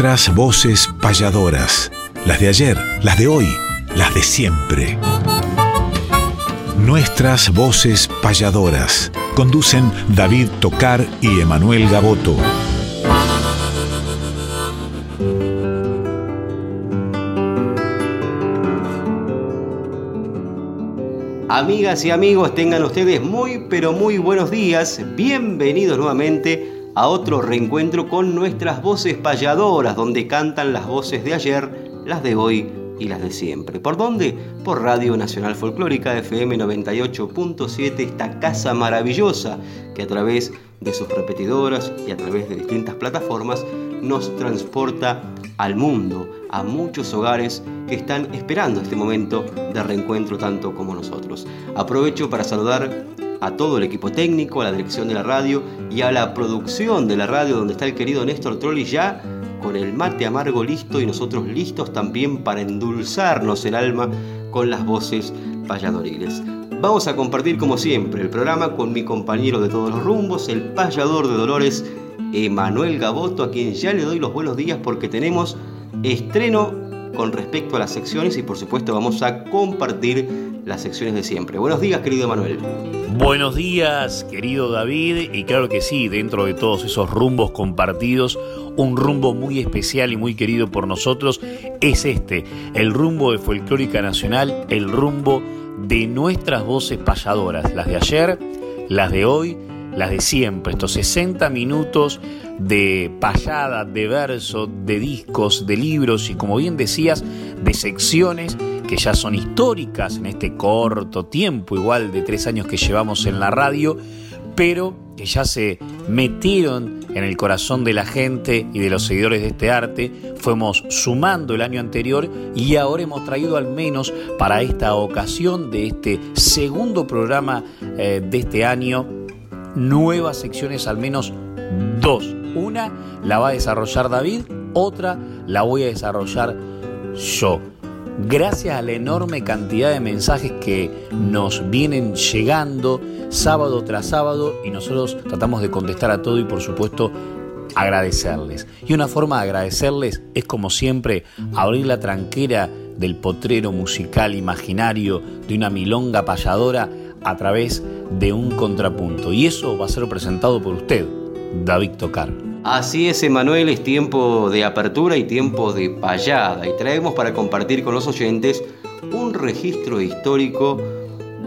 Nuestras voces payadoras, las de ayer, las de hoy, las de siempre. Nuestras voces payadoras. Conducen David Tocar y Emanuel Gaboto. Amigas y amigos, tengan ustedes muy pero muy buenos días. Bienvenidos nuevamente a otro reencuentro con nuestras voces payadoras, donde cantan las voces de ayer, las de hoy y las de siempre. ¿Por dónde? Por Radio Nacional Folclórica FM 98.7, esta casa maravillosa que a través de sus repetidoras y a través de distintas plataformas nos transporta al mundo, a muchos hogares que están esperando este momento de reencuentro tanto como nosotros. Aprovecho para saludar a todo el equipo técnico, a la dirección de la radio y a la producción de la radio donde está el querido Néstor Trolli ya con el mate amargo listo y nosotros listos también para endulzarnos el alma con las voces payadoriles. Vamos a compartir como siempre el programa con mi compañero de todos los rumbos, el payador de Dolores, Emanuel Gaboto, a quien ya le doy los buenos días porque tenemos estreno con respecto a las secciones y por supuesto vamos a compartir las secciones de siempre. Buenos días, querido Emanuel. Buenos días, querido David, y claro que sí, dentro de todos esos rumbos compartidos, un rumbo muy especial y muy querido por nosotros es este, el rumbo de Folclórica Nacional, el rumbo de nuestras voces payadoras, las de ayer, las de hoy, las de siempre, estos 60 minutos de payada, de verso, de discos, de libros y como bien decías, de secciones que ya son históricas en este corto tiempo, igual de tres años que llevamos en la radio, pero que ya se metieron en el corazón de la gente y de los seguidores de este arte. Fuimos sumando el año anterior y ahora hemos traído al menos para esta ocasión de este segundo programa eh, de este año nuevas secciones, al menos dos. Una la va a desarrollar David, otra la voy a desarrollar yo gracias a la enorme cantidad de mensajes que nos vienen llegando sábado tras sábado y nosotros tratamos de contestar a todo y por supuesto agradecerles. Y una forma de agradecerles es como siempre abrir la tranquera del potrero musical imaginario de una milonga payadora a través de un contrapunto. Y eso va a ser presentado por usted, David Tocar. Así es, Emanuel, es tiempo de apertura y tiempo de payada. Y traemos para compartir con los oyentes un registro histórico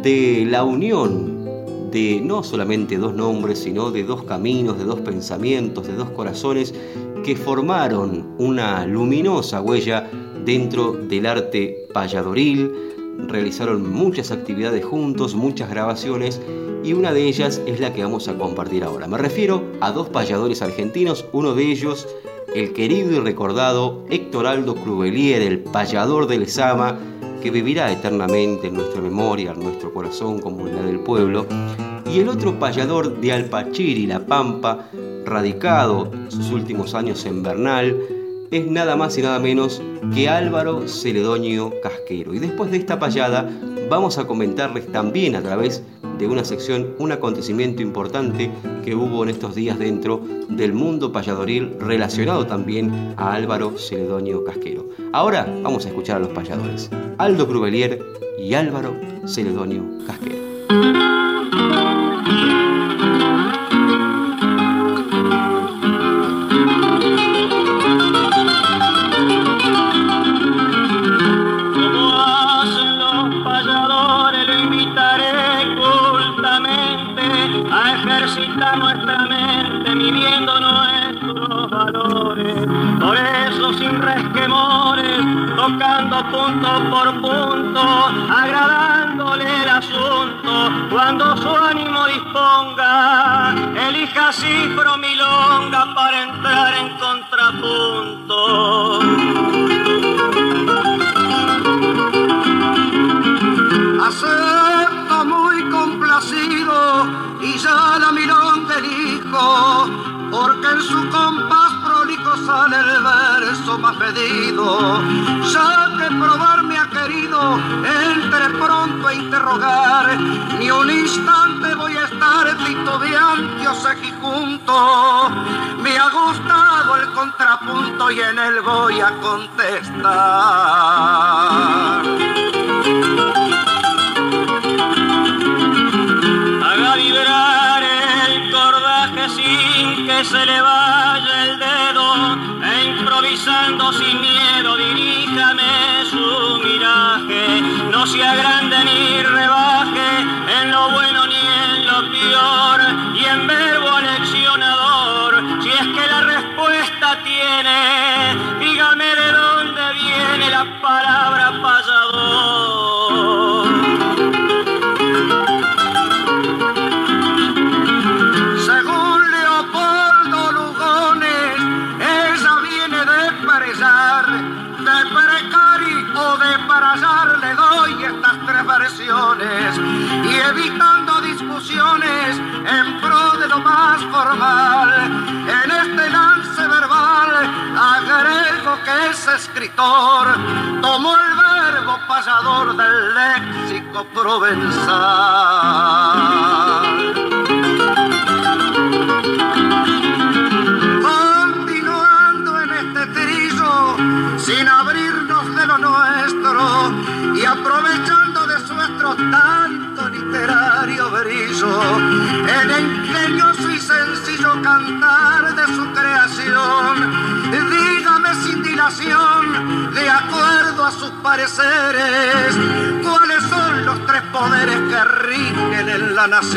de la unión de no solamente dos nombres, sino de dos caminos, de dos pensamientos, de dos corazones que formaron una luminosa huella dentro del arte payadoril, realizaron muchas actividades juntos, muchas grabaciones y una de ellas es la que vamos a compartir ahora. Me refiero a dos payadores argentinos, uno de ellos el querido y recordado Héctor Aldo Cruvelier, el payador del Sama, que vivirá eternamente en nuestra memoria, en nuestro corazón como en la del pueblo, y el otro payador de Alpachiri, La Pampa, radicado sus últimos años en Bernal, es nada más y nada menos que Álvaro Celedonio Casquero. Y después de esta payada vamos a comentarles también a través de una sección un acontecimiento importante que hubo en estos días dentro del mundo payadoril relacionado también a Álvaro Celedonio Casquero. Ahora vamos a escuchar a los payadores, Aldo Cruvelier y Álvaro Celedonio Casquero. Cifro milonga para entrar en contrapunto. Acepta muy complacido y ya la milonga elijo, porque en su compás sale el verso más pedido, ya que probar me ha querido, entre pronto a interrogar, ni un instante voy a estar cantar titubeante o junto. Me ha gustado el contrapunto y en él voy a contestar. Y en verbo aleccionador. Si es que la respuesta tiene, dígame de dónde viene la palabra formal. En este lance verbal agrego que es escritor, tomó el verbo pasador del léxico provenzal. Continuando en este trillo, sin abrirnos de lo nuestro y aprovechando de nuestro tanto literario brillo, en ingenioso y sencillo cantar de su creación, dígame sin dilación, de acuerdo a sus pareceres, cuáles son los tres poderes que rigen en la nación.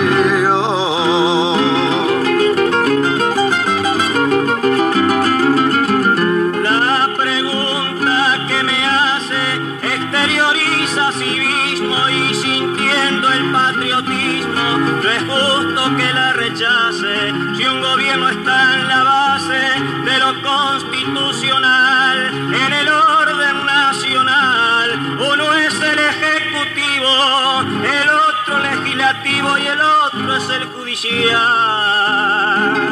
Que la rechace si un gobierno está en la base de lo constitucional, en el orden nacional. Uno es el ejecutivo, el otro legislativo y el otro es el judicial.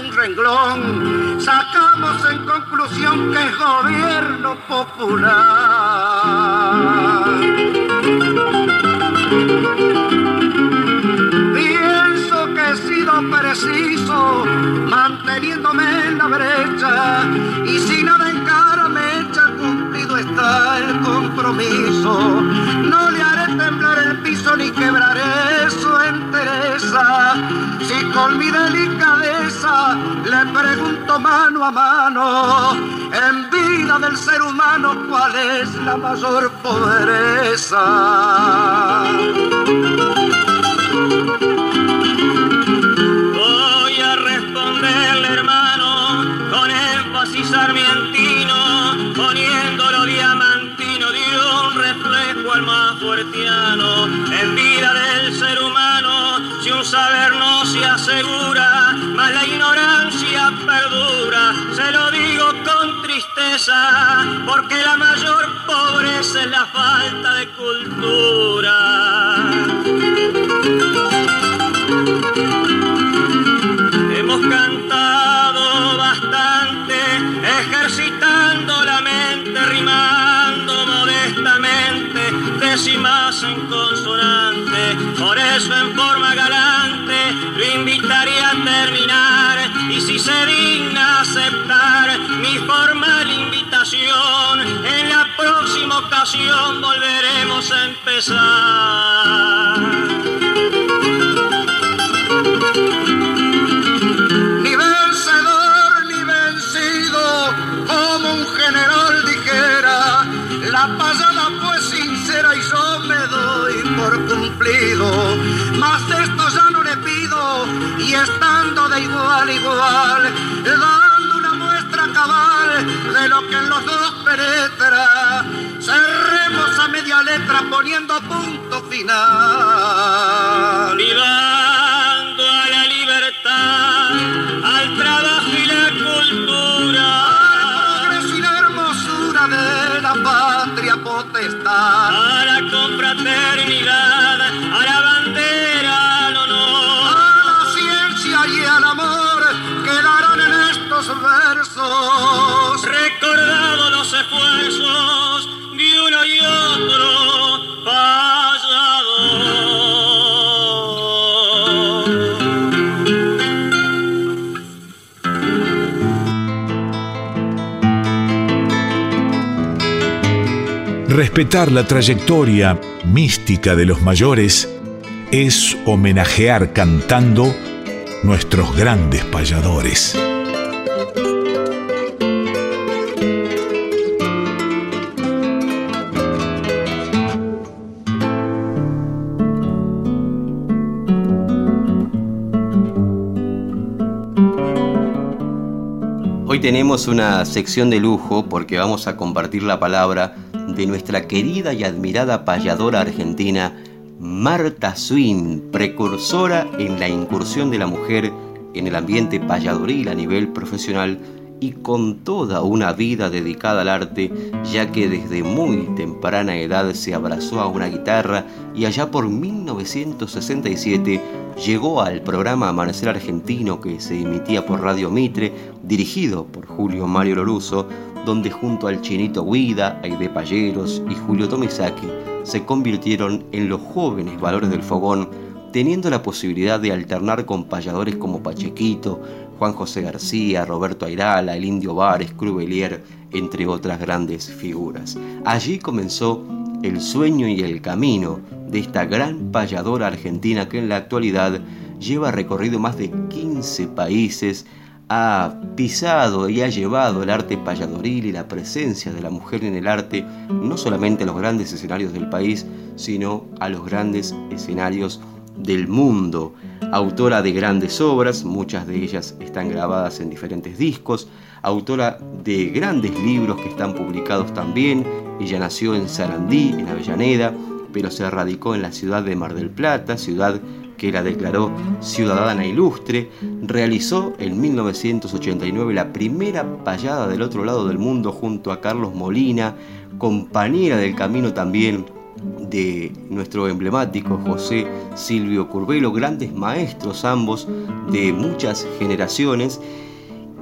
Un renglón. Sacamos en conclusión que es gobierno popular. Pienso que he sido preciso manteniéndome en la brecha. Y si nada en cara me echa cumplido está el compromiso. No le haré temblar el piso ni quebraré su entereza. Si con mi delicadeza le pregunto mano a mano en vida del ser humano cuál es la mayor pobreza. En vida del ser humano, si un saber no se asegura, más la ignorancia perdura, se lo digo con tristeza, porque la mayor pobreza es la falta de cultura. en la próxima ocasión volveremos a empezar. Ni vencedor ni vencido, como un general dijera, la pasada fue sincera y yo me doy por cumplido, mas esto ya no le pido y estando de igual a igual penetra. Cerremos a media letra poniendo punto final. Vivando a la libertad, al trabajo y la cultura. Al progreso y la hermosura de la patria potestad. A la confraternidad, Recordado los esfuerzos de uno y otro. Respetar la trayectoria mística de los mayores es homenajear cantando nuestros grandes payadores. Tenemos una sección de lujo porque vamos a compartir la palabra de nuestra querida y admirada payadora argentina, Marta Swin, precursora en la incursión de la mujer en el ambiente payadoril a nivel profesional y con toda una vida dedicada al arte, ya que desde muy temprana edad se abrazó a una guitarra y allá por 1967 llegó al programa Amanecer Argentino que se emitía por Radio Mitre, dirigido por Julio Mario Loruso, donde junto al Chinito Guida, Aide Payeros y Julio Tomisaki se convirtieron en los jóvenes valores del fogón, teniendo la posibilidad de alternar con payadores como Pachequito, Juan José García, Roberto Airala, el Indio Vares, Crubelier, entre otras grandes figuras. Allí comenzó el sueño y el camino de esta gran payadora argentina que en la actualidad lleva recorrido más de 15 países, ha pisado y ha llevado el arte payadoril y la presencia de la mujer en el arte, no solamente a los grandes escenarios del país, sino a los grandes escenarios del mundo. Autora de grandes obras, muchas de ellas están grabadas en diferentes discos, autora de grandes libros que están publicados también. Ella nació en Sarandí, en Avellaneda, pero se radicó en la ciudad de Mar del Plata, ciudad que la declaró ciudadana ilustre, realizó en 1989 la primera payada del otro lado del mundo junto a Carlos Molina, compañera del camino también de nuestro emblemático José Silvio Curvelo, grandes maestros ambos de muchas generaciones.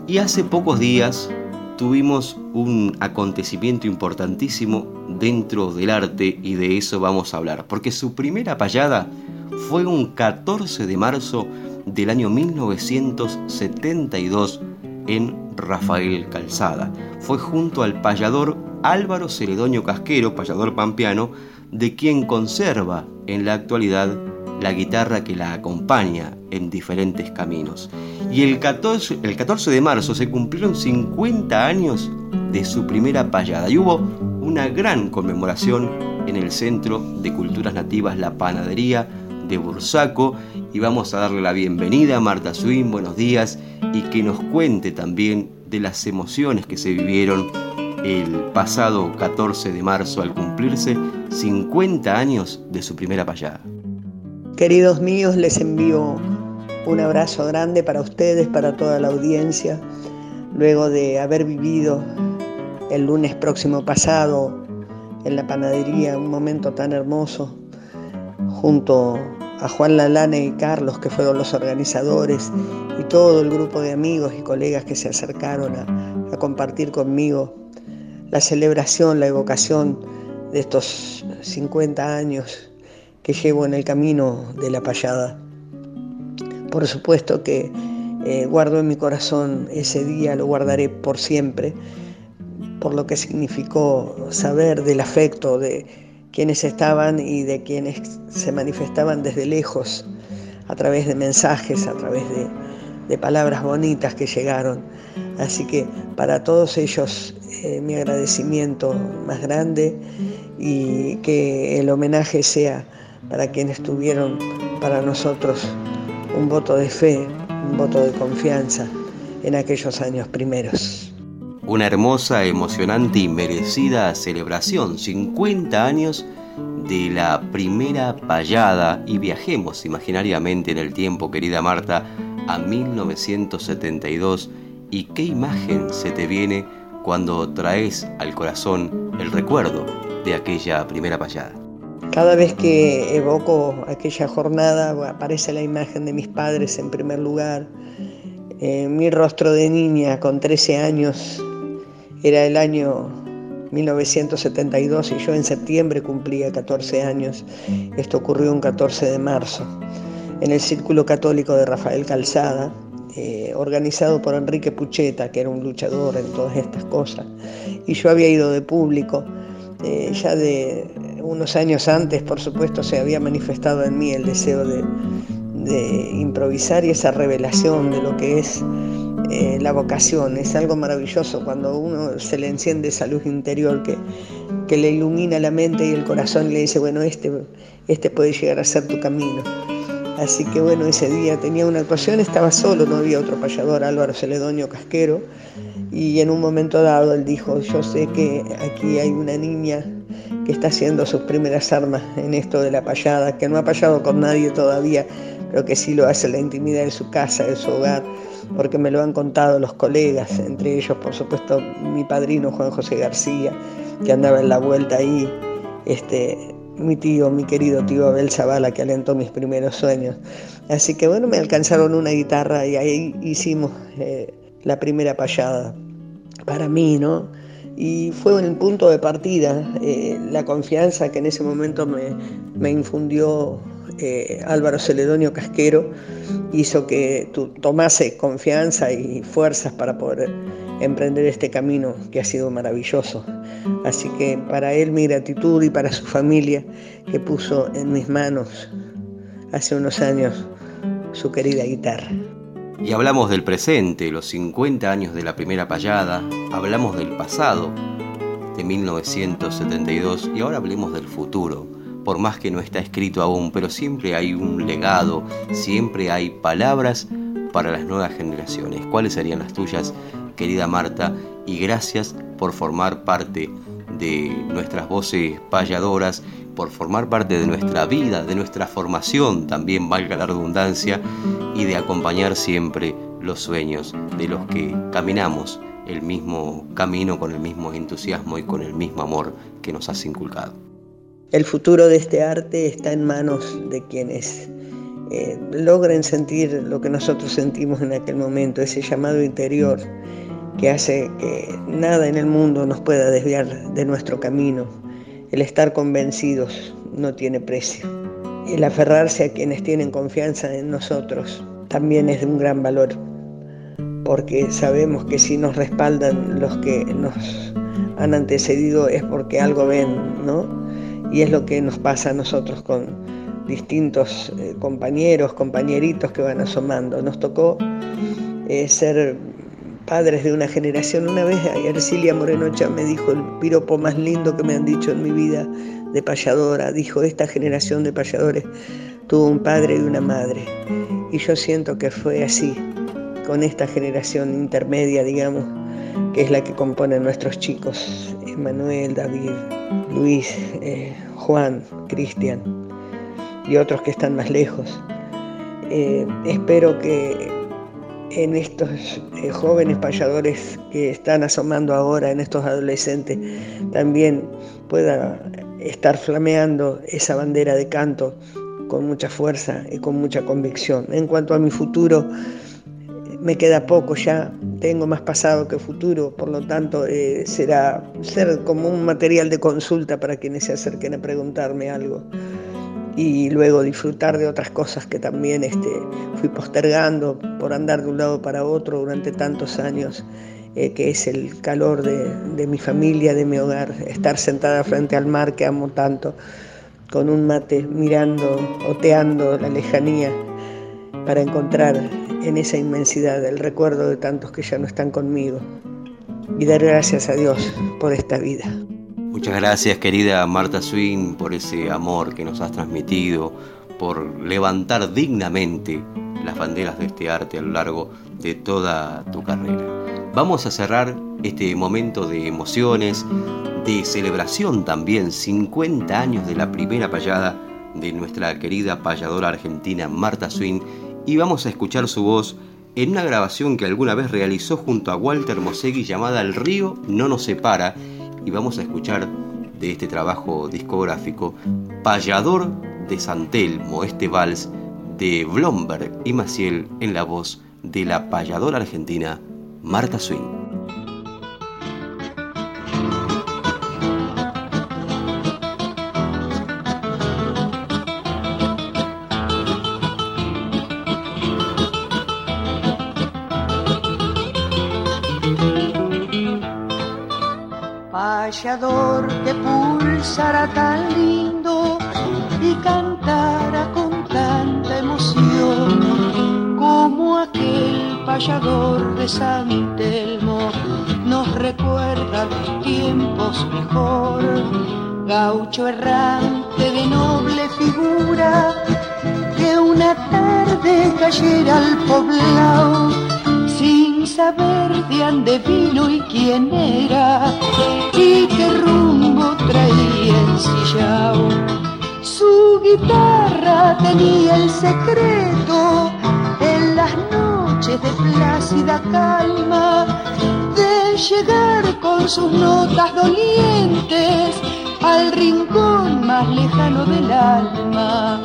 Y hace pocos días tuvimos un acontecimiento importantísimo dentro del arte y de eso vamos a hablar, porque su primera payada fue un 14 de marzo del año 1972 en Rafael Calzada. Fue junto al payador Álvaro Ceredoño Casquero, payador pampeano, de quien conserva en la actualidad la guitarra que la acompaña en diferentes caminos. Y el 14, el 14 de marzo se cumplieron 50 años de su primera payada y hubo una gran conmemoración en el Centro de Culturas Nativas La Panadería de Bursaco y vamos a darle la bienvenida a Marta Swin, buenos días, y que nos cuente también de las emociones que se vivieron el pasado 14 de marzo al cumplirse 50 años de su primera payada. Queridos míos, les envío un abrazo grande para ustedes, para toda la audiencia, luego de haber vivido el lunes próximo pasado en la panadería un momento tan hermoso junto a Juan Lalane y Carlos, que fueron los organizadores, y todo el grupo de amigos y colegas que se acercaron a, a compartir conmigo la celebración, la evocación de estos 50 años que llevo en el camino de la payada. Por supuesto que eh, guardo en mi corazón ese día, lo guardaré por siempre, por lo que significó saber del afecto de quienes estaban y de quienes se manifestaban desde lejos, a través de mensajes, a través de, de palabras bonitas que llegaron. Así que para todos ellos eh, mi agradecimiento más grande y que el homenaje sea para quienes tuvieron para nosotros un voto de fe un voto de confianza en aquellos años primeros. Una hermosa, emocionante y merecida celebración, 50 años de la primera payada y viajemos imaginariamente en el tiempo, querida Marta, a 1972 y qué imagen se te viene cuando traes al corazón el recuerdo de aquella primera payada. Cada vez que evoco aquella jornada aparece la imagen de mis padres en primer lugar. Eh, mi rostro de niña con 13 años era el año 1972 y yo en septiembre cumplía 14 años. Esto ocurrió un 14 de marzo en el Círculo Católico de Rafael Calzada, eh, organizado por Enrique Pucheta, que era un luchador en todas estas cosas. Y yo había ido de público. Eh, ya de unos años antes, por supuesto, se había manifestado en mí el deseo de, improvisar y esa revelación de lo que es eh, la vocación. Es algo maravilloso cuando uno se le enciende esa luz interior que, que le ilumina la mente y el corazón y le dice, bueno, este, este puede llegar a ser tu camino. Así que bueno, ese día tenía una actuación, estaba solo, no había otro payador, Álvaro Celedonio Casquero, y en un momento dado él dijo, yo sé que aquí hay una niña que está haciendo sus primeras armas en esto de la payada, que no ha payado con nadie todavía, pero que sí lo hace en la intimidad de su casa, de su hogar, porque me lo han contado los colegas, entre ellos por supuesto mi padrino Juan José García, que andaba en la vuelta ahí, este, mi tío, mi querido tío Abel Zavala, que alentó mis primeros sueños. Así que bueno, me alcanzaron una guitarra y ahí hicimos eh, la primera payada para mí, ¿no? Y fue el punto de partida, eh, la confianza que en ese momento me, me infundió eh, Álvaro Celedonio Casquero, hizo que tomase confianza y fuerzas para poder emprender este camino que ha sido maravilloso. Así que para él mi gratitud y para su familia que puso en mis manos hace unos años su querida guitarra. Y hablamos del presente, los 50 años de la primera payada, hablamos del pasado, de 1972, y ahora hablemos del futuro, por más que no está escrito aún, pero siempre hay un legado, siempre hay palabras para las nuevas generaciones. ¿Cuáles serían las tuyas querida Marta, y gracias por formar parte de nuestras voces payadoras, por formar parte de nuestra vida, de nuestra formación, también valga la redundancia, y de acompañar siempre los sueños de los que caminamos el mismo camino con el mismo entusiasmo y con el mismo amor que nos has inculcado. El futuro de este arte está en manos de quienes eh, logren sentir lo que nosotros sentimos en aquel momento, ese llamado interior que hace que nada en el mundo nos pueda desviar de nuestro camino. El estar convencidos no tiene precio. El aferrarse a quienes tienen confianza en nosotros también es de un gran valor, porque sabemos que si nos respaldan los que nos han antecedido es porque algo ven, ¿no? Y es lo que nos pasa a nosotros con distintos eh, compañeros, compañeritos que van asomando. Nos tocó eh, ser padres de una generación. Una vez Ercilia Morenocha me dijo el piropo más lindo que me han dicho en mi vida de payadora. Dijo, esta generación de payadores tuvo un padre y una madre. Y yo siento que fue así, con esta generación intermedia, digamos, que es la que componen nuestros chicos, Emanuel, David, Luis, eh, Juan, Cristian y otros que están más lejos. Eh, espero que en estos eh, jóvenes payadores que están asomando ahora, en estos adolescentes, también pueda estar flameando esa bandera de canto con mucha fuerza y con mucha convicción. En cuanto a mi futuro, me queda poco ya, tengo más pasado que futuro, por lo tanto eh, será ser como un material de consulta para quienes se acerquen a preguntarme algo y luego disfrutar de otras cosas que también este, fui postergando por andar de un lado para otro durante tantos años, eh, que es el calor de, de, mi familia, de mi hogar, estar sentada frente al mar que amo tanto, con un mate mirando, oteando la lejanía, para encontrar en esa inmensidad el recuerdo de tantos que ya no están conmigo y dar gracias a Dios por esta vida. Muchas gracias querida Marta Swing por ese amor que nos has transmitido, por levantar dignamente las banderas de este arte a lo largo de toda tu carrera. Vamos a cerrar este momento de emociones, de celebración también, 50 años de la primera payada de nuestra querida payadora argentina Marta Swin y vamos a escuchar su voz en una grabación que alguna vez realizó junto a Walter Mosegui llamada El río no nos separa y vamos a escuchar de este trabajo discográfico Payador de Santelmo, este vals de Blomberg y Maciel en la voz de la payadora argentina Marta Swin. De San Telmo nos recuerda tiempos mejor. Gaucho errante de noble figura que una tarde cayera al poblado sin saber de dónde vino y quién era y qué rumbo traía ensillado. Su guitarra tenía el secreto en las noches de plácida calma de llegar con sus notas dolientes al rincón más lejano del alma.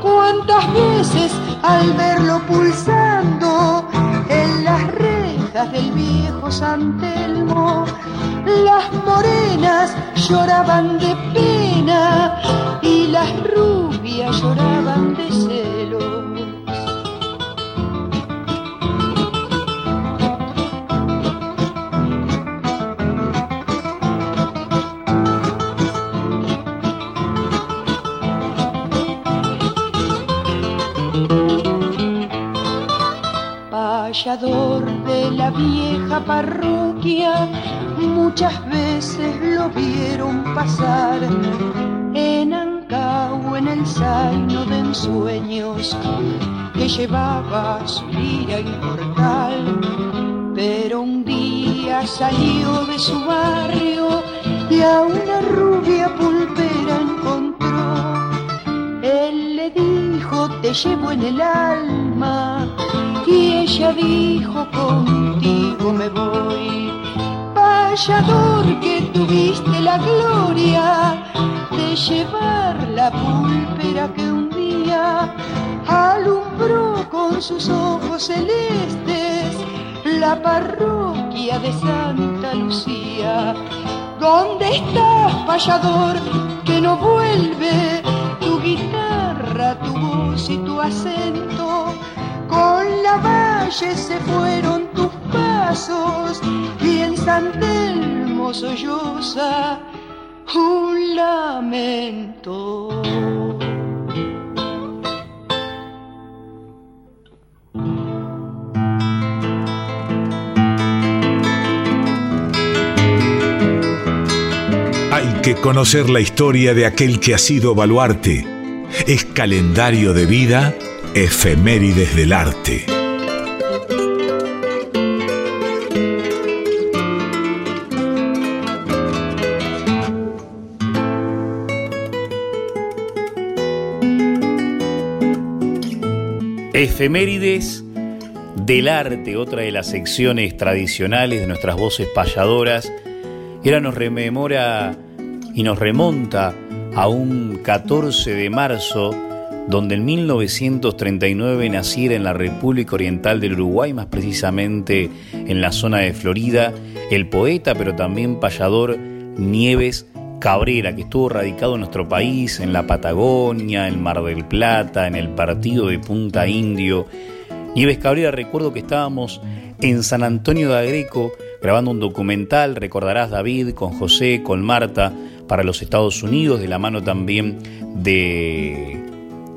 Cuántas veces al verlo pulsando en las rejas del viejo San Telmo, las morenas lloraban de pena y las rubias lloraban de de la vieja parroquia, muchas veces lo vieron pasar en Ancao, en el zaino de ensueños que llevaba su lira inmortal. Pero un día salió de su barrio y a una rubia pulpera encontró. Él le dijo, te llevo en el alma y ella dijo contigo me voy. Payador que tuviste la gloria de llevar la púlpera que un día alumbró con sus ojos celestes la parroquia de Santa Lucía. ¿Dónde estás, payador, que no vuelve tu guitarra, tu voz y tu acento? Con la valle se fueron tus pasos y en San Telmo solloza un lamento. Hay que conocer la historia de aquel que ha sido baluarte. Es calendario de vida Efemérides del Arte. Efemérides del arte, otra de las secciones tradicionales de nuestras voces payadoras, que ahora nos rememora y nos remonta a un 14 de marzo donde en 1939 naciera en la República Oriental del Uruguay, más precisamente en la zona de Florida, el poeta pero también payador Nieves Cabrera, que estuvo radicado en nuestro país, en la Patagonia, en Mar del Plata, en el partido de Punta Indio. Nieves Cabrera, recuerdo que estábamos en San Antonio de Agreco grabando un documental, recordarás David, con José, con Marta, para los Estados Unidos, de la mano también de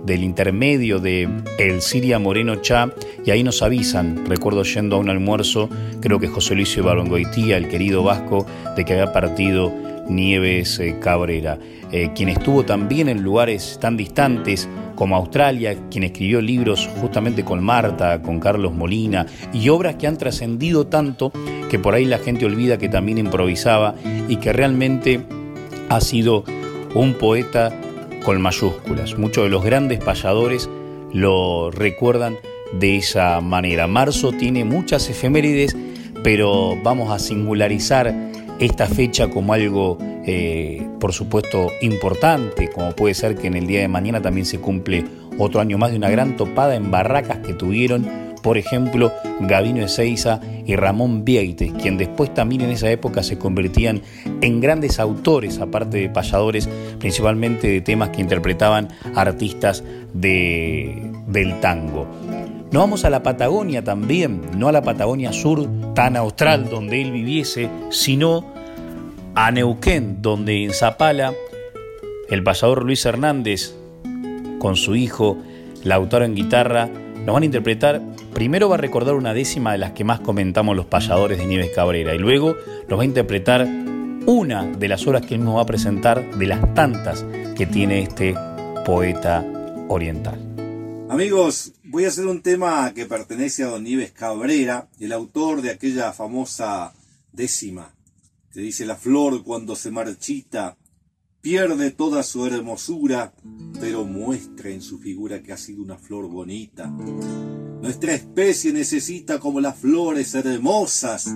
del intermedio de El Siria Moreno Cha y ahí nos avisan, recuerdo yendo a un almuerzo, creo que José Luis Ibarongoitía, el querido vasco, de que había partido Nieves eh, Cabrera, eh, quien estuvo también en lugares tan distantes como Australia, quien escribió libros justamente con Marta, con Carlos Molina, y obras que han trascendido tanto que por ahí la gente olvida que también improvisaba y que realmente ha sido un poeta con mayúsculas. Muchos de los grandes payadores lo recuerdan de esa manera. Marzo tiene muchas efemérides, pero vamos a singularizar esta fecha como algo, eh, por supuesto, importante, como puede ser que en el día de mañana también se cumple otro año más de una gran topada en barracas que tuvieron, por ejemplo, Gabino Ezeiza y Ramón Vieite, quien después también en esa época se convertían en grandes autores, aparte de payadores, principalmente de temas que interpretaban artistas de, del tango. Nos vamos a la Patagonia también, no a la Patagonia Sur tan austral donde él viviese, sino a Neuquén, donde en Zapala el pasador Luis Hernández con su hijo Lautaro en guitarra nos van a interpretar, primero va a recordar una décima de las que más comentamos los payadores de Nieves Cabrera y luego nos va a interpretar una de las obras que él nos va a presentar de las tantas que tiene este poeta oriental. Amigos, voy a hacer un tema que pertenece a don Nieves Cabrera, el autor de aquella famosa décima, que dice la flor cuando se marchita, pierde toda su hermosura, pero muestra en su figura que ha sido una flor bonita. Nuestra especie necesita como las flores hermosas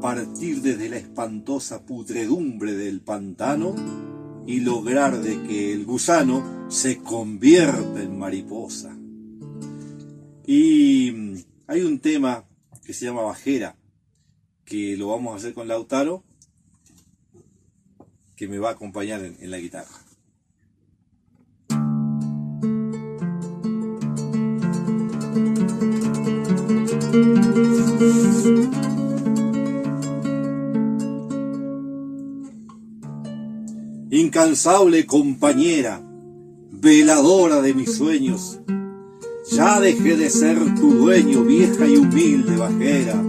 partir desde la espantosa pudredumbre del pantano y lograr de que el gusano se convierta en mariposa. Y hay un tema que se llama Bajera, que lo vamos a hacer con Lautaro, que me va a acompañar en, en la guitarra. Incansable compañera, veladora de mis sueños, ya dejé de ser tu dueño, vieja y humilde bajera.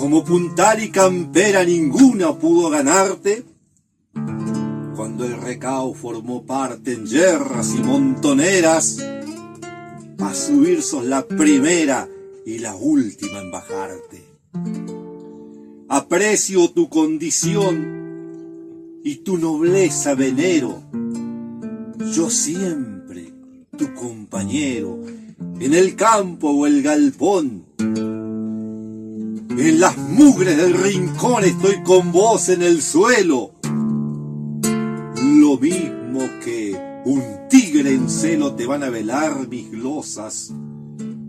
Como puntal y campera ninguna pudo ganarte, cuando el recao formó parte en yerras y montoneras, a subir sos la primera y la última en bajarte. Aprecio tu condición y tu nobleza venero. Yo siempre, tu compañero, en el campo o el galpón. En las mugres del rincón estoy con vos en el suelo. Lo mismo que un tigre en celo te van a velar mis glosas.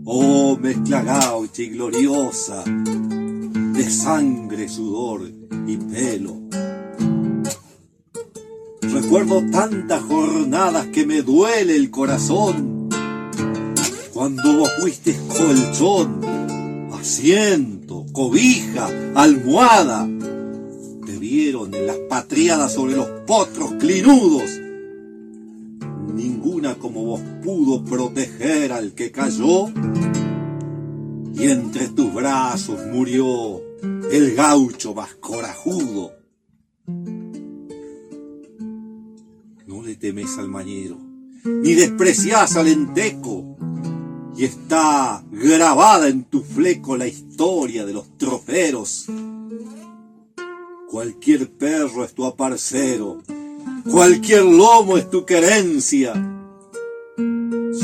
Oh, mezcla gaucha y gloriosa de sangre, sudor y pelo Recuerdo tantas jornadas que me duele el corazón. Cuando vos fuiste colchón, asiento, cobija, almohada. Te vieron en las patriadas sobre los potros clinudos. Ninguna como vos pudo proteger al que cayó. Y entre tus brazos murió el gaucho más corajudo temes al mañero, ni despreciás al enteco, y está grabada en tu fleco la historia de los troferos. Cualquier perro es tu aparcero, cualquier lomo es tu querencia.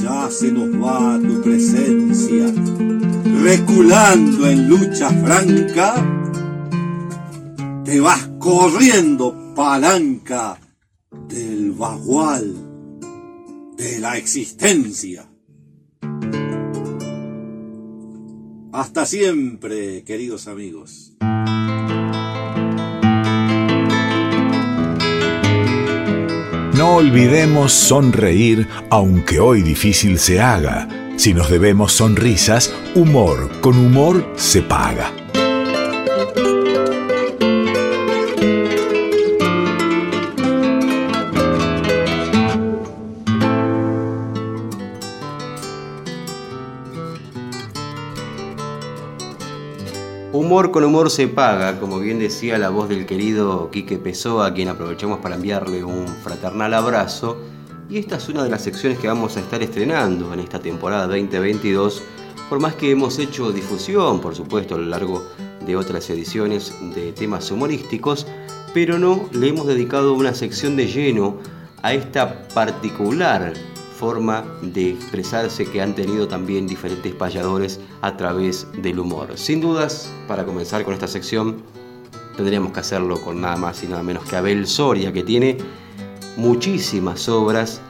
Ya se nos va tu presencia, reculando en lucha franca, te vas corriendo palanca del bagual de la existencia. Hasta siempre, queridos amigos. No olvidemos sonreír aunque hoy difícil se haga. Si nos debemos sonrisas, humor con humor se paga. Humor con humor se paga, como bien decía la voz del querido Quique Pessoa, a quien aprovechamos para enviarle un fraternal abrazo. Y esta es una de las secciones que vamos a estar estrenando en esta temporada 2022, por más que hemos hecho difusión, por supuesto, a lo largo de otras ediciones de temas humorísticos, pero no le hemos dedicado una sección de lleno a esta particular forma de expresarse que han tenido también diferentes payadores a través del humor. Sin dudas, para comenzar con esta sección, tendríamos que hacerlo con nada más y nada menos que Abel Soria, que tiene muchísimas obras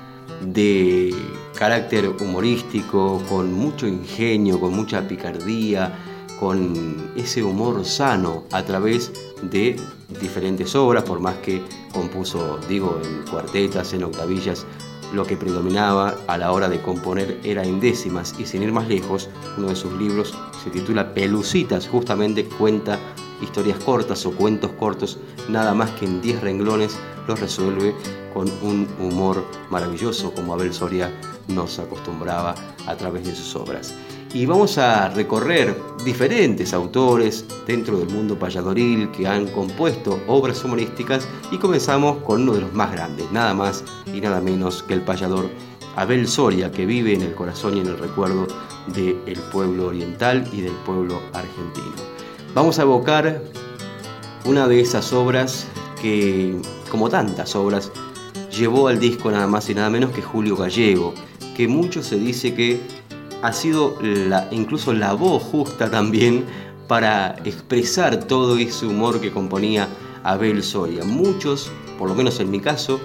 de carácter humorístico, con mucho ingenio, con mucha picardía, con ese humor sano a través de diferentes obras, por más que compuso, digo, en cuartetas, en octavillas, lo que predominaba a la hora de componer era en décimas y sin ir más lejos, uno de sus libros se titula Pelucitas, justamente cuenta historias cortas o cuentos cortos, nada más que en 10 renglones los resuelve con un humor maravilloso como Abel Soria nos acostumbraba a través de sus obras y vamos a recorrer diferentes autores dentro del mundo payadoril que han compuesto obras humorísticas y comenzamos con uno de los más grandes, nada más y nada menos que el payador Abel Soria, que vive en el corazón y en el recuerdo del pueblo oriental y del pueblo argentino. Vamos a evocar una de esas obras que, como tantas obras, llevó al disco nada más y nada menos que Julio Gallego, que mucho se dice que ha sido incluso la voz justa también para expresar todo ese humor que componía Abel Soria. Muchos, por lo menos en mi caso,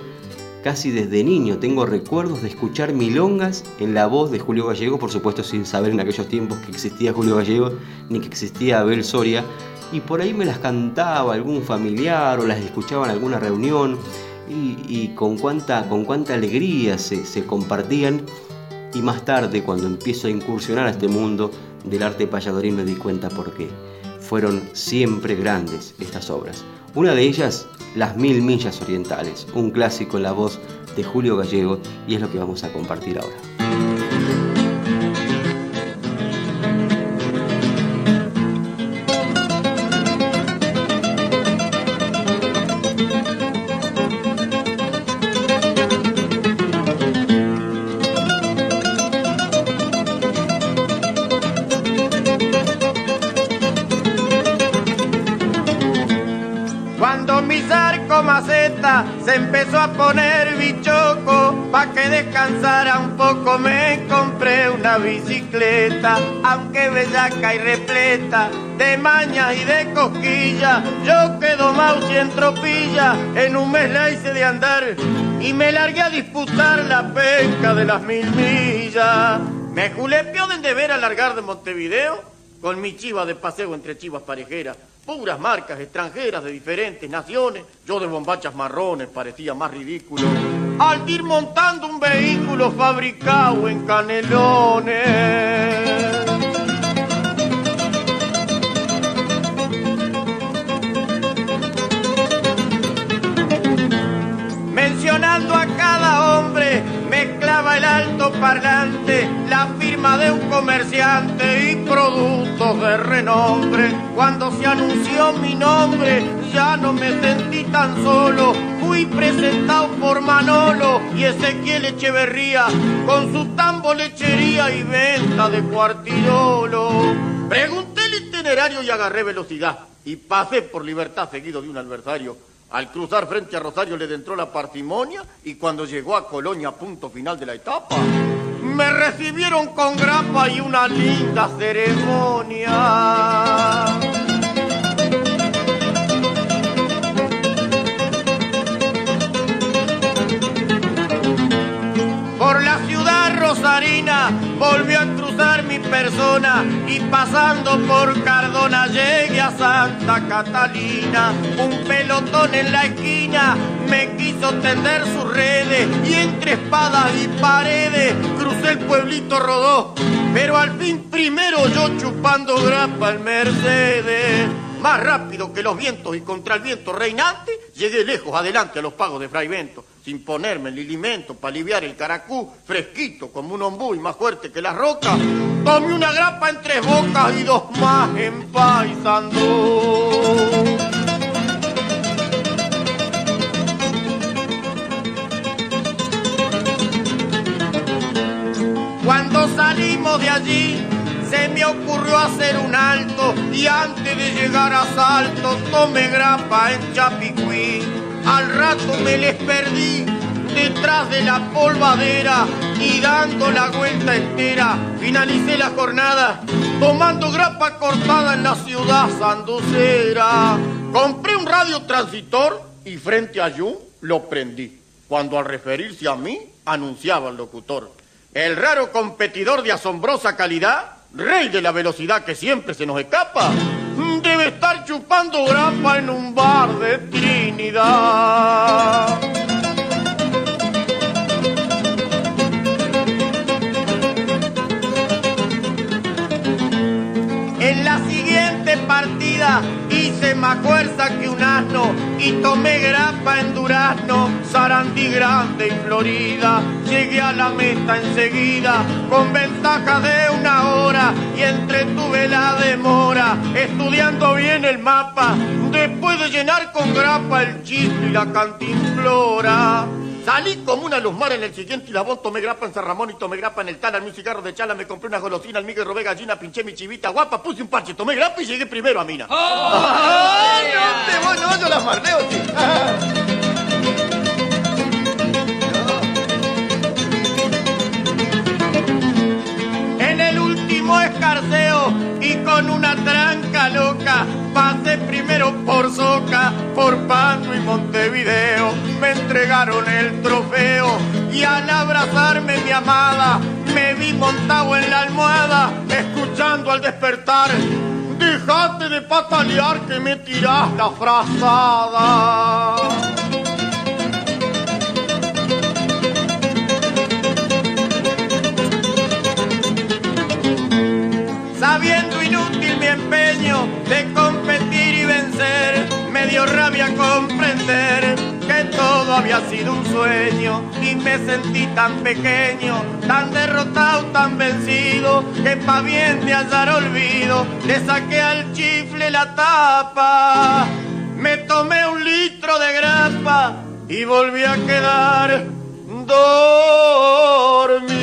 casi desde niño tengo recuerdos de escuchar milongas en la voz de Julio Gallego, por supuesto sin saber en aquellos tiempos que existía Julio Gallego ni que existía Abel Soria, y por ahí me las cantaba algún familiar o las escuchaba en alguna reunión y, con, cuánta, con cuánta alegría se, se compartían y más tarde, cuando empiezo a incursionar a este mundo del arte payadorín, me di cuenta por qué. Fueron siempre grandes estas obras. Una de ellas, Las Mil Millas Orientales, un clásico en la voz de Julio Gallego, y es lo que vamos a compartir ahora. Se empezó a poner bichoco, pa' que descansara un poco me compré una bicicleta, aunque bellaca y repleta de mañas y de cosquillas, yo quedo mouse en tropilla, en un mes la hice de andar y me largué a disputar la pesca de las mil millas. Me julepió de deber alargar de Montevideo con mi chiva de paseo entre chivas parejeras puras marcas extranjeras de diferentes naciones, yo de bombachas marrones parecía más ridículo, al ir montando un vehículo fabricado en canelones. El alto parlante, la firma de un comerciante y productos de renombre. Cuando se anunció mi nombre, ya no me sentí tan solo. Fui presentado por Manolo y Ezequiel Echeverría con su tambo lechería y venta de cuartirolo. Pregunté el itinerario y agarré velocidad y pasé por libertad seguido de un adversario al cruzar frente a Rosario le entró la partimonia y cuando llegó a Colonia, punto final de la etapa, me recibieron con grapa y una linda ceremonia. Por la ciudad rosarina volvió a cruzar mi persona y pasando por Cardona llegué a Santa Catalina. Un en la esquina me quiso tender sus redes y entre espadas y paredes crucé el pueblito rodó. Pero al fin primero yo chupando grapa el Mercedes. Más rápido que los vientos y contra el viento reinante, llegué lejos adelante a los pagos de Fray Bento sin ponerme el alimento para aliviar el caracú, fresquito como un ombú y más fuerte que la roca, tomé una grapa en tres bocas y dos más salimos de allí, se me ocurrió hacer un alto y antes de llegar a Salto tomé grapa en Chapicuí. Al rato me les perdí detrás de la polvadera y dando la vuelta entera finalicé la jornada tomando grapa cortada en la ciudad sanducera. Compré un radio transitor y frente a yo lo prendí. Cuando al referirse a mí anunciaba el locutor. El raro competidor de asombrosa calidad, rey de la velocidad que siempre se nos escapa, debe estar chupando grapa en un bar de Trinidad. Más fuerza que un asno y tomé grapa en durazno, Sarandí grande y Florida. Llegué a la meta enseguida con ventaja de una hora y entretuve la demora estudiando bien el mapa después de llenar con grapa el chiste y la cantimplora. Salí como una luz mar en el siguiente labón, tomé grapa en San Ramón y tomé grapa en el Tala, un cigarro de chala, me compré una golosina, al Miguel robé gallina, pinché mi chivita guapa, puse un parche, tomé grapa y llegué primero a Mina. ¡Ay, no te voy, no, yo las marleo, sí. En el último y con una tranca loca, pasé primero por Soca, por Pando y Montevideo. Me entregaron el trofeo y al abrazarme mi amada, me vi montado en la almohada, escuchando al despertar. Dejate de patalear que me tirás la frazada. Empeño de competir y vencer, me dio rabia comprender que todo había sido un sueño. Y me sentí tan pequeño, tan derrotado, tan vencido, que pa' bien de hallar olvido, le saqué al chifle la tapa, me tomé un litro de grapa y volví a quedar dormido.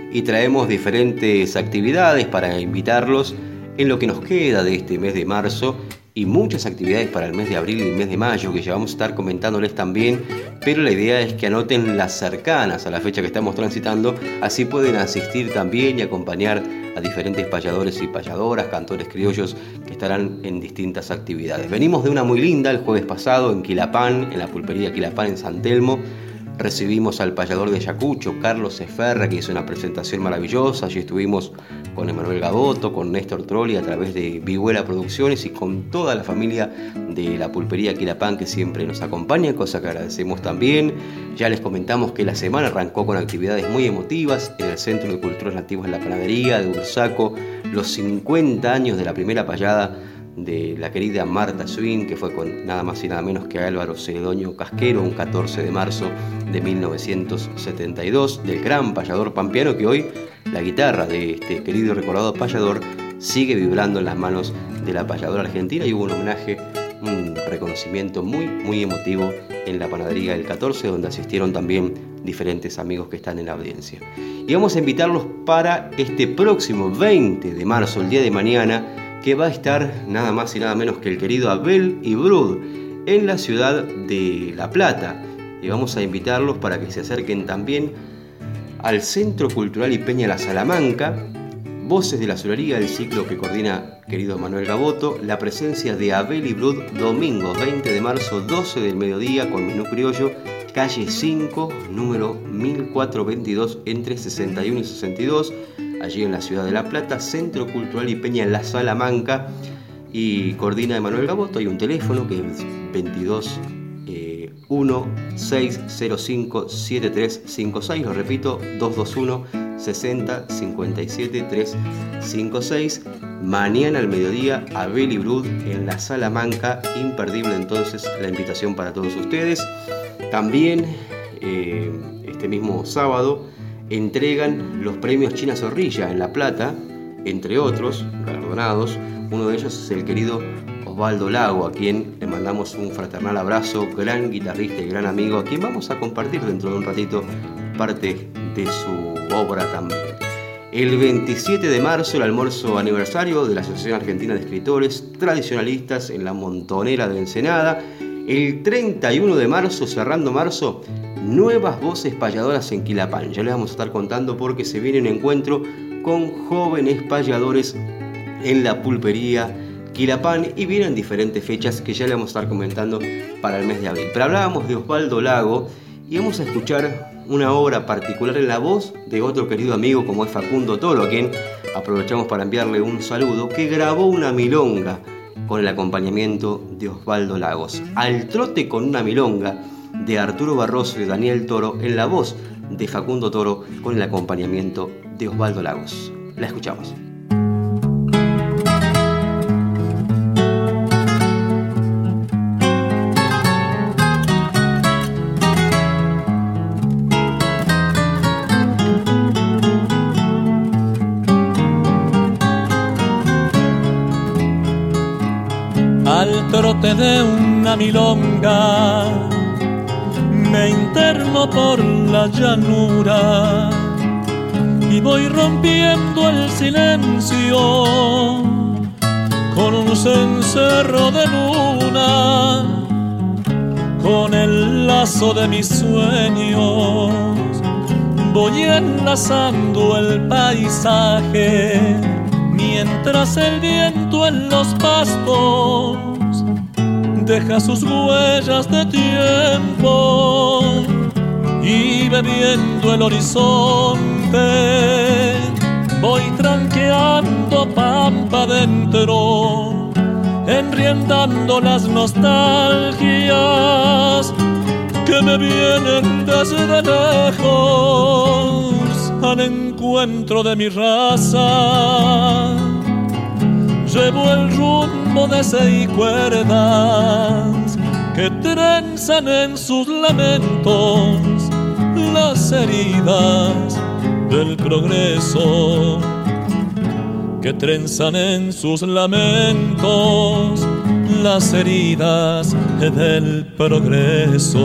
y traemos diferentes actividades para invitarlos en lo que nos queda de este mes de marzo y muchas actividades para el mes de abril y el mes de mayo que ya vamos a estar comentándoles también, pero la idea es que anoten las cercanas a la fecha que estamos transitando, así pueden asistir también y acompañar a diferentes payadores y payadoras, cantores criollos que estarán en distintas actividades. Venimos de una muy linda el jueves pasado en Quilapán, en la pulpería Quilapán en San Telmo, recibimos al payador de Yacucho, Carlos Eferra, que hizo una presentación maravillosa. Allí estuvimos con Emanuel Gaboto, con Néstor Trolli a través de Vihuela Producciones y con toda la familia de la pulpería Quilapán que siempre nos acompaña, cosa que agradecemos también. Ya les comentamos que la semana arrancó con actividades muy emotivas en el Centro de Culturas Nativas de la Panadería de Ursaco, los 50 años de la primera payada de la querida Marta Swin, que fue con nada más y nada menos que Álvaro Cededoño Casquero, un 14 de marzo de 1972, del gran payador pampeano que hoy la guitarra de este querido recordado payador sigue vibrando en las manos de la payadora argentina y hubo un homenaje, un reconocimiento muy, muy emotivo en la panadería del 14, donde asistieron también diferentes amigos que están en la audiencia. Y vamos a invitarlos para este próximo 20 de marzo, el día de mañana, que va a estar nada más y nada menos que el querido Abel y Brud en la ciudad de La Plata. Y vamos a invitarlos para que se acerquen también al Centro Cultural y Peña La Salamanca, Voces de la Solería, el ciclo que coordina querido Manuel Gaboto, la presencia de Abel y Brud domingo 20 de marzo, 12 del mediodía con menú criollo, calle 5, número 1422 entre 61 y 62 allí en la ciudad de La Plata, Centro Cultural y Peña La Salamanca. y coordina Emanuel Gaboto. Hay un teléfono que es 22 1605 7356, lo repito, 221 60 57 356. Mañana al mediodía a Belly Brood en la Salamanca, imperdible entonces la invitación para todos ustedes. También eh, este mismo sábado entregan los premios China Zorrilla en La Plata, entre otros galardonados. Uno de ellos es el querido Osvaldo Lago, a quien le mandamos un fraternal abrazo, gran guitarrista y gran amigo, a quien vamos a compartir dentro de un ratito parte de su obra también. El 27 de marzo, el almuerzo aniversario de la Asociación Argentina de Escritores Tradicionalistas en la Montonera de Ensenada. El 31 de marzo, cerrando marzo, nuevas voces payadoras en Quilapán. Ya les vamos a estar contando porque se viene un encuentro con jóvenes payadores en la pulpería Quilapán y vienen diferentes fechas que ya le vamos a estar comentando para el mes de abril. Pero hablábamos de Osvaldo Lago y vamos a escuchar una obra particular en la voz de otro querido amigo como es Facundo Toro, a quien aprovechamos para enviarle un saludo, que grabó una milonga con el acompañamiento de Osvaldo Lagos. Al trote con una milonga de Arturo Barroso y Daniel Toro en la voz de Facundo Toro con el acompañamiento de Osvaldo Lagos. La escuchamos. trote de una milonga, me interno por la llanura y voy rompiendo el silencio con un cencerro de luna, con el lazo de mis sueños, voy enlazando el paisaje mientras el viento en los pastos deja sus huellas de tiempo y bebiendo el horizonte voy tranqueando pampa dentro, enriendando las nostalgias que me vienen desde lejos al encuentro de mi raza. Llevo el rumbo de seis cuerdas que trenzan en sus lamentos las heridas del progreso, que trenzan en sus lamentos las heridas del progreso.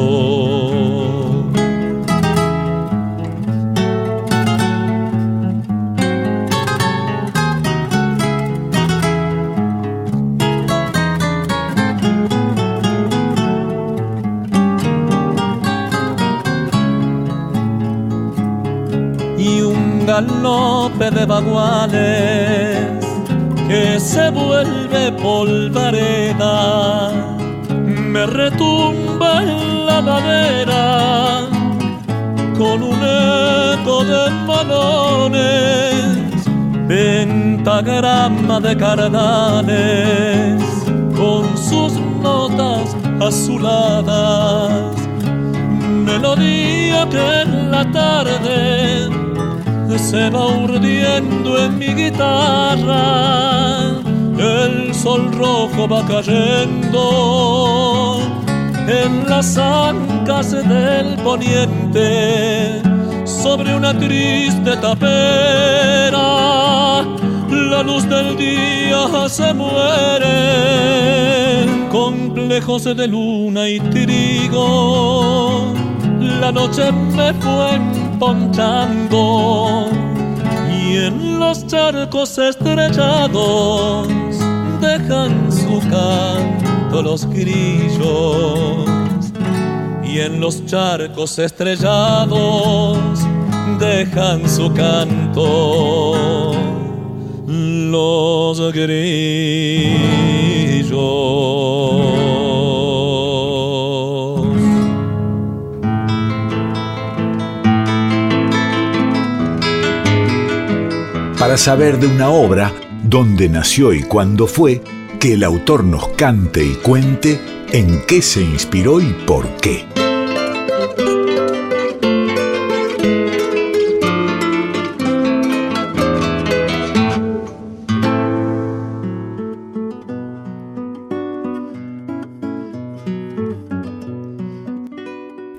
Galope de baguales que se vuelve polvareda, me retumba en la madera con un eco de malones, pentagrama de carnales con sus notas azuladas, melodía que en la tarde se va urdiendo en mi guitarra, el sol rojo va cayendo en las ancas del poniente sobre una triste tapera. La luz del día se muere, complejos de luna y trigo. La noche me fue ponchando y en los charcos estrellados dejan su canto los grillos y en los charcos estrellados dejan su canto los grillos. Saber de una obra, dónde nació y cuándo fue, que el autor nos cante y cuente en qué se inspiró y por qué.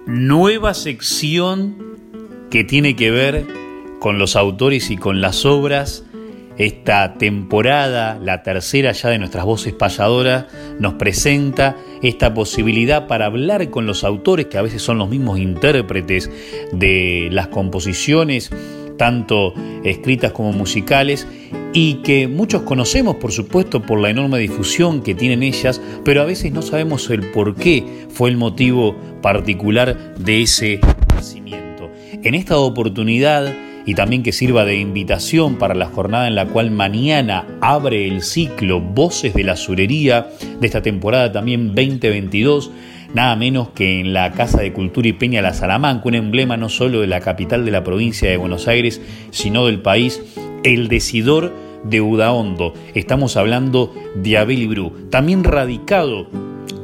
Nueva sección que tiene que ver con los autores y con las obras esta temporada, la tercera ya de nuestras voces payadoras, nos presenta esta posibilidad para hablar con los autores, que a veces son los mismos intérpretes de las composiciones, tanto escritas como musicales, y que muchos conocemos, por supuesto, por la enorme difusión que tienen ellas, pero a veces no sabemos el por qué fue el motivo particular de ese nacimiento. En esta oportunidad, y también que sirva de invitación para la jornada en la cual mañana abre el ciclo Voces de la Surería de esta temporada también 2022 nada menos que en la Casa de Cultura y Peña La Salamanca, un emblema no solo de la capital de la provincia de Buenos Aires, sino del país, el decidor de Udaondo. Estamos hablando de Abel Ibru, también radicado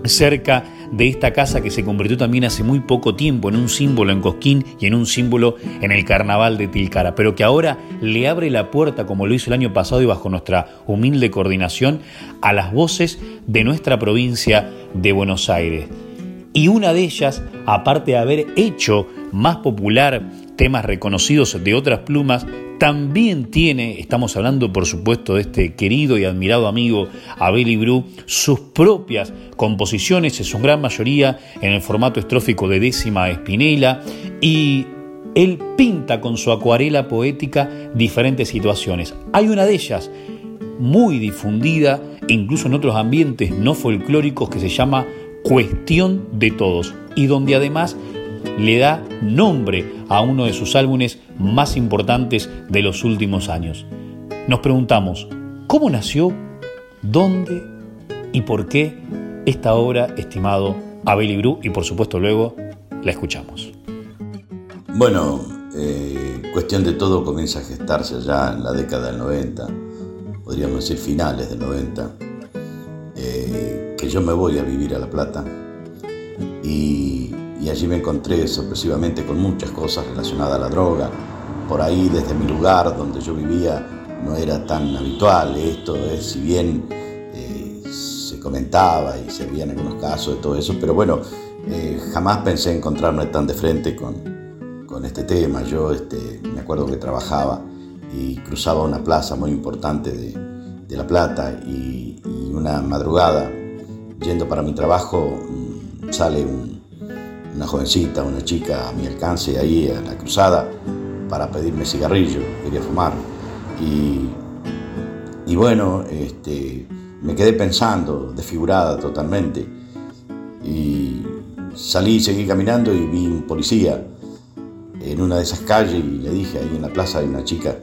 cerca de esta casa que se convirtió también hace muy poco tiempo en un símbolo en Cosquín y en un símbolo en el carnaval de Tilcara, pero que ahora le abre la puerta, como lo hizo el año pasado y bajo nuestra humilde coordinación, a las voces de nuestra provincia de Buenos Aires. Y una de ellas, aparte de haber hecho más popular temas reconocidos de otras plumas, también tiene, estamos hablando por supuesto de este querido y admirado amigo Abel Ibru, sus propias composiciones, en su gran mayoría en el formato estrófico de décima espinela, y él pinta con su acuarela poética diferentes situaciones. Hay una de ellas muy difundida, incluso en otros ambientes no folclóricos, que se llama Cuestión de Todos, y donde además le da nombre a uno de sus álbumes más importantes de los últimos años. Nos preguntamos, ¿cómo nació, dónde y por qué esta obra, estimado Abel Ibru? Y por supuesto luego la escuchamos. Bueno, eh, cuestión de todo comienza a gestarse ya en la década del 90, podríamos decir finales del 90, eh, que yo me voy a vivir a La Plata y y allí me encontré sorpresivamente con muchas cosas relacionadas a la droga. Por ahí, desde mi lugar donde yo vivía, no era tan habitual esto, es, si bien eh, se comentaba y se veían algunos casos de todo eso, pero bueno, eh, jamás pensé encontrarme tan de frente con, con este tema. Yo este, me acuerdo que trabajaba y cruzaba una plaza muy importante de, de La Plata y, y, una madrugada, yendo para mi trabajo, mm, sale un, una jovencita, una chica a mi alcance ahí en la cruzada para pedirme cigarrillo, quería fumar. Y, y bueno, este, me quedé pensando, desfigurada totalmente. Y salí, seguí caminando y vi un policía en una de esas calles y le dije, ahí en la plaza hay una chica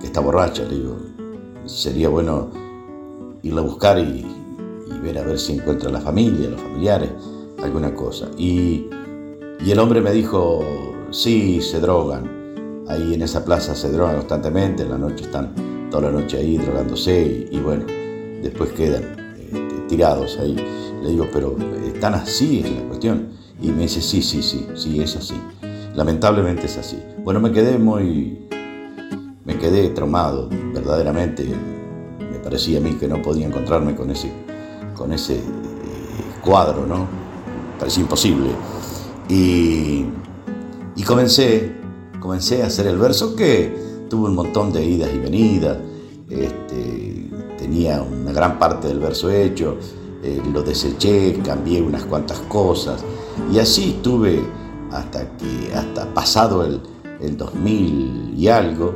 que está borracha, le digo, sería bueno irla a buscar y, ver a ver si encuentra la familia, los familiares, alguna cosa. Y y el hombre me dijo, sí, se drogan. Ahí en esa plaza se drogan constantemente, en la noche están toda la noche ahí drogándose y, bueno, después quedan este, tirados ahí. Le digo, pero están así es la cuestión. Y me dice, sí, sí, sí, sí, es así. Lamentablemente es así. Bueno, me quedé muy... Me quedé traumado, verdaderamente. Me parecía a mí que no podía encontrarme con ese, con ese eh, cuadro, ¿no? Parecía imposible. Y, comencé, comencé a hacer el verso que tuvo un montón de idas y venidas. Este, tenía una gran parte del verso hecho, eh, lo deseché, cambié unas cuantas cosas y así estuve hasta que hasta pasado el, 2000 y algo,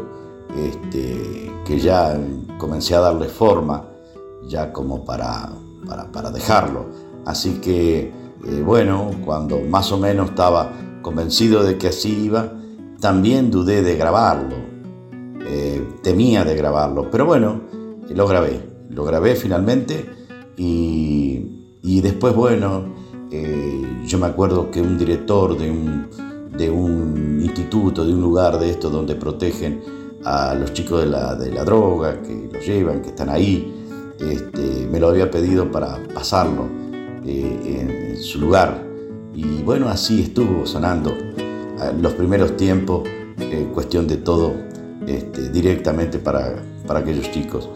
este, que ya comencé a darle forma ya como para, para, para dejarlo. Así que eh, bueno, cuando más o menos estaba convencido de que así iba, también dudé de grabarlo, eh, temía de grabarlo, pero bueno, lo grabé, lo grabé finalmente y, después, bueno, eh, yo me acuerdo que un director de un, de un instituto, de un lugar de esto donde protegen a los chicos de la, de la droga, que los llevan, que están ahí, este, me lo había pedido para pasarlo eh, en su lugar. Y bueno, así estuvo sonando los primeros tiempos, eh, cuestión de todo, este, directamente para, para aquellos chicos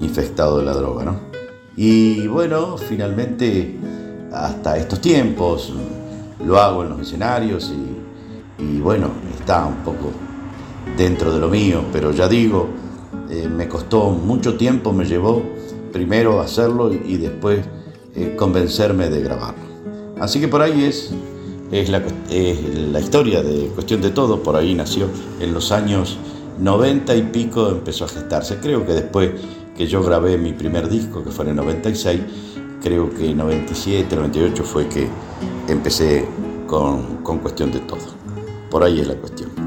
infectados de la droga. ¿no? Y bueno, finalmente, hasta estos tiempos, lo hago en los escenarios y, bueno, está un poco dentro de lo mío, pero ya digo, eh, me costó mucho tiempo, me llevó primero hacerlo y, después eh, convencerme de grabarlo. Así que por ahí es, es, la, la historia de Cuestión de Todo, por ahí nació en los años 90 y pico, empezó a gestarse. Creo que después que yo grabé mi primer disco, que fue en el 96, creo que 97, 98 fue que empecé con, con cuestión de todo. Por ahí es la cuestión.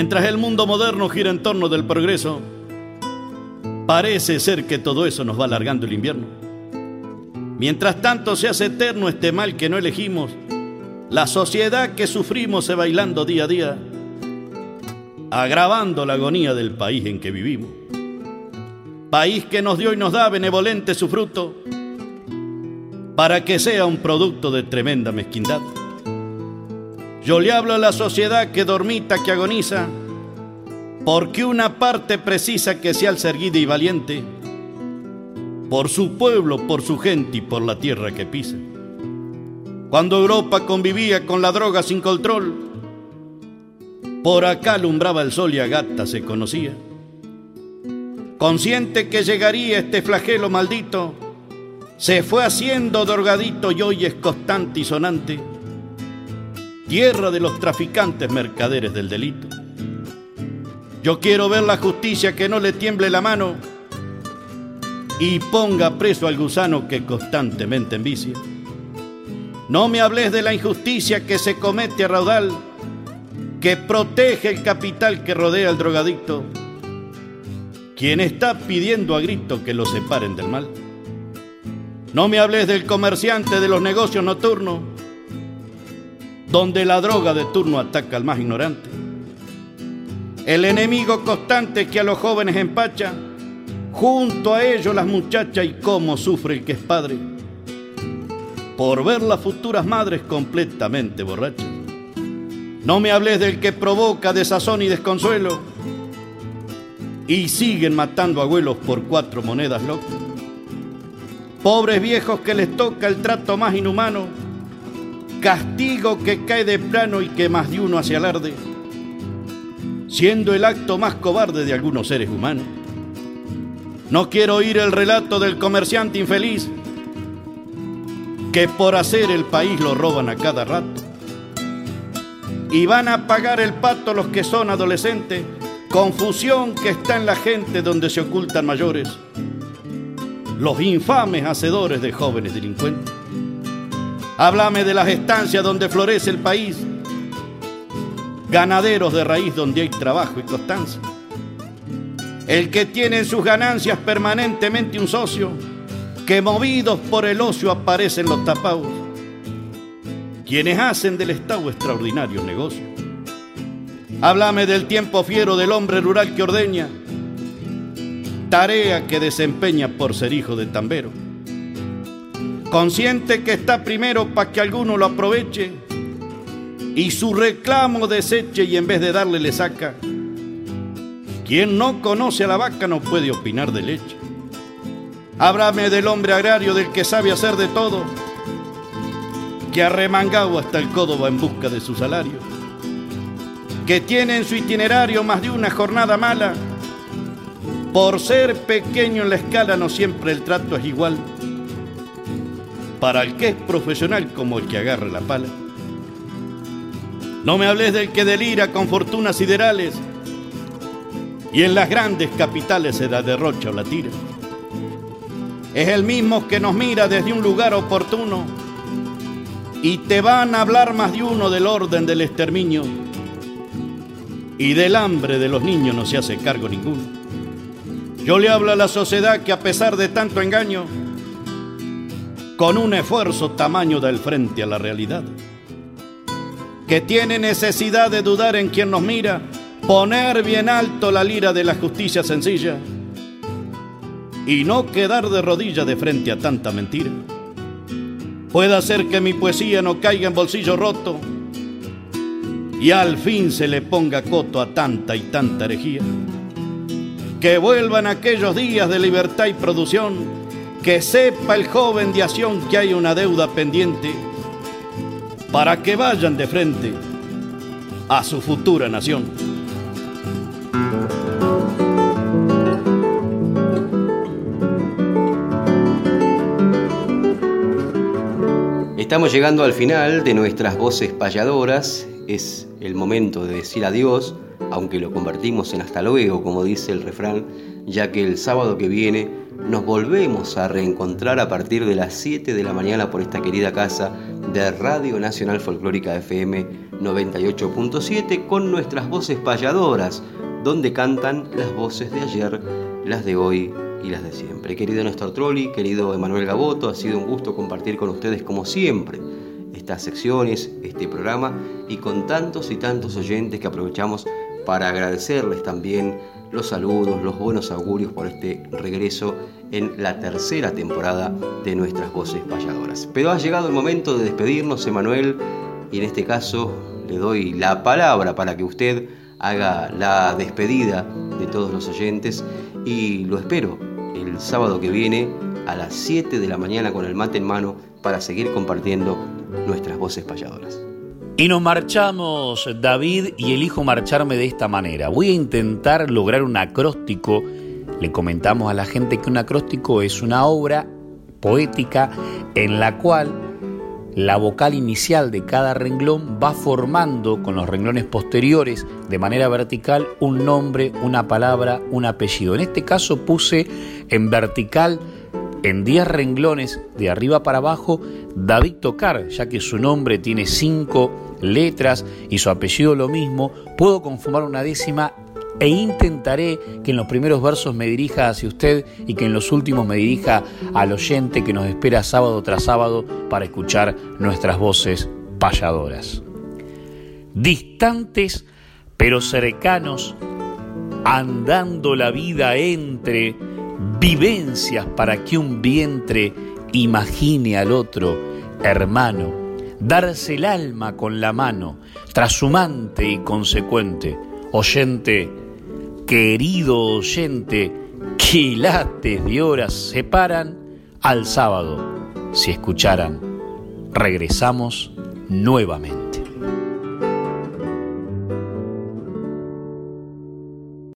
Mientras el mundo moderno gira en torno del progreso, parece ser que todo eso nos va alargando el invierno. Mientras tanto se hace eterno este mal que no elegimos, la sociedad que sufrimos se bailando día a día, agravando la agonía del país en que vivimos. País que nos dio y nos da benevolente su fruto para que sea un producto de tremenda mezquindad. Yo le hablo a la sociedad que dormita, que agoniza, porque una parte precisa que sea erguida y valiente, por su pueblo, por su gente y por la tierra que pisa. Cuando Europa convivía con la droga sin control, por acá alumbraba el sol y a gata se conocía. Consciente que llegaría este flagelo maldito, se fue haciendo drogadito y hoy es constante y sonante, tierra de los traficantes mercaderes del delito. Yo quiero ver la justicia que no le tiemble la mano y ponga preso al gusano que constantemente envicia. No me hables de la injusticia que se comete a raudal, que protege el capital que rodea al drogadicto, quien está pidiendo a grito que lo separen del mal. No me hables del comerciante de los negocios nocturnos, donde la droga de turno ataca al más ignorante. El enemigo constante que a los jóvenes empacha, junto a ellos las muchachas y cómo sufre el que es padre por ver las futuras madres completamente borrachas. No me hables del que provoca desazón y desconsuelo y siguen matando abuelos por cuatro monedas locas. Pobres viejos que les toca el trato más inhumano, castigo que cae de plano y que más de uno hace alarde, siendo el acto más cobarde de algunos seres humanos. No quiero oír el relato del comerciante infeliz que por hacer el país lo roban a cada rato. Y van a pagar el pato los que son adolescentes, confusión que está en la gente donde se ocultan mayores, los infames hacedores de jóvenes delincuentes. Háblame de las estancias donde florece el país, ganaderos de raíz donde hay trabajo y constancia. El que tiene en sus ganancias permanentemente un socio, que movidos por el ocio aparecen los tapados, quienes hacen del Estado extraordinario negocio. Háblame del tiempo fiero del hombre rural que ordeña, tarea que desempeña por ser hijo de tambero. Consciente que está primero para que alguno lo aproveche y su reclamo deseche y en vez de darle le saca. Quien no conoce a la vaca no puede opinar de leche. Háblame del hombre agrario, del que sabe hacer de todo, que arremangado hasta el codo va en busca de su salario, que tiene en su itinerario más de una jornada mala. Por ser pequeño en la escala no siempre el trato es igual. Para el que es profesional como el que agarra la pala. No me hables del que delira con fortunas siderales y en las grandes capitales se da derrocha o la tira es el mismo que nos mira desde un lugar oportuno y te van a hablar más de uno del orden del exterminio y del hambre de los niños no se hace cargo ninguno. Yo le hablo a la sociedad que a pesar de tanto engaño, con un esfuerzo tamaño da el frente a la realidad. que tiene necesidad de dudar en quien nos mira, poner bien alto la lira de la justicia sencilla y no quedar de rodillas de frente a tanta mentira. Puede hacer que mi poesía no caiga en bolsillo roto y al fin se le ponga coto a tanta y tanta herejía. Que vuelvan aquellos días de libertad y producción, que sepa el joven de acción que hay una deuda pendiente, para que vayan de frente a su futura nación. Estamos llegando al final de nuestras voces payadoras. Es el momento de decir adiós, aunque lo convertimos en hasta luego, como dice el refrán, ya que el sábado que viene nos volvemos a reencontrar a partir de las 7 de la mañana por esta querida casa de Radio Nacional Folclórica FM 98.7 con nuestras voces payadoras, donde cantan las voces de ayer, las de hoy y las de siempre. Querido Néstor Trolli, querido Emanuel Gaboto, ha sido un gusto compartir con ustedes como siempre estas secciones, este programa y con tantos y tantos oyentes que aprovechamos para agradecerles también los saludos, los buenos augurios por este regreso en la tercera temporada de nuestras voces payadoras. Pero ha llegado el momento de despedirnos, Emanuel, y en este caso le doy la palabra para que usted haga la despedida de todos los oyentes y lo espero el sábado que viene a las 7 de la mañana con el mate en mano para seguir compartiendo nuestras voces payadoras. Y nos marchamos, David, y elijo marcharme de esta manera. Voy a intentar lograr un acróstico. Le comentamos a la gente que un acróstico es una obra poética en la cual la vocal inicial de cada renglón va formando con los renglones posteriores de manera vertical un nombre, una palabra, un apellido. En este caso puse en vertical en 10 renglones de arriba para abajo David Tocar, ya que su nombre tiene 5 letras y su apellido lo mismo, puedo conformar una décima e intentaré que en los primeros versos me dirija hacia usted y que en los últimos me dirija al oyente que nos espera sábado tras sábado para escuchar nuestras voces payadoras. Distantes pero cercanos, andando la vida entre vivencias para que un vientre imagine al otro hermano, darse el alma con la mano, trashumante y consecuente, oyente, querido oyente, quilates de horas separan al sábado, si escucharan, regresamos nuevamente.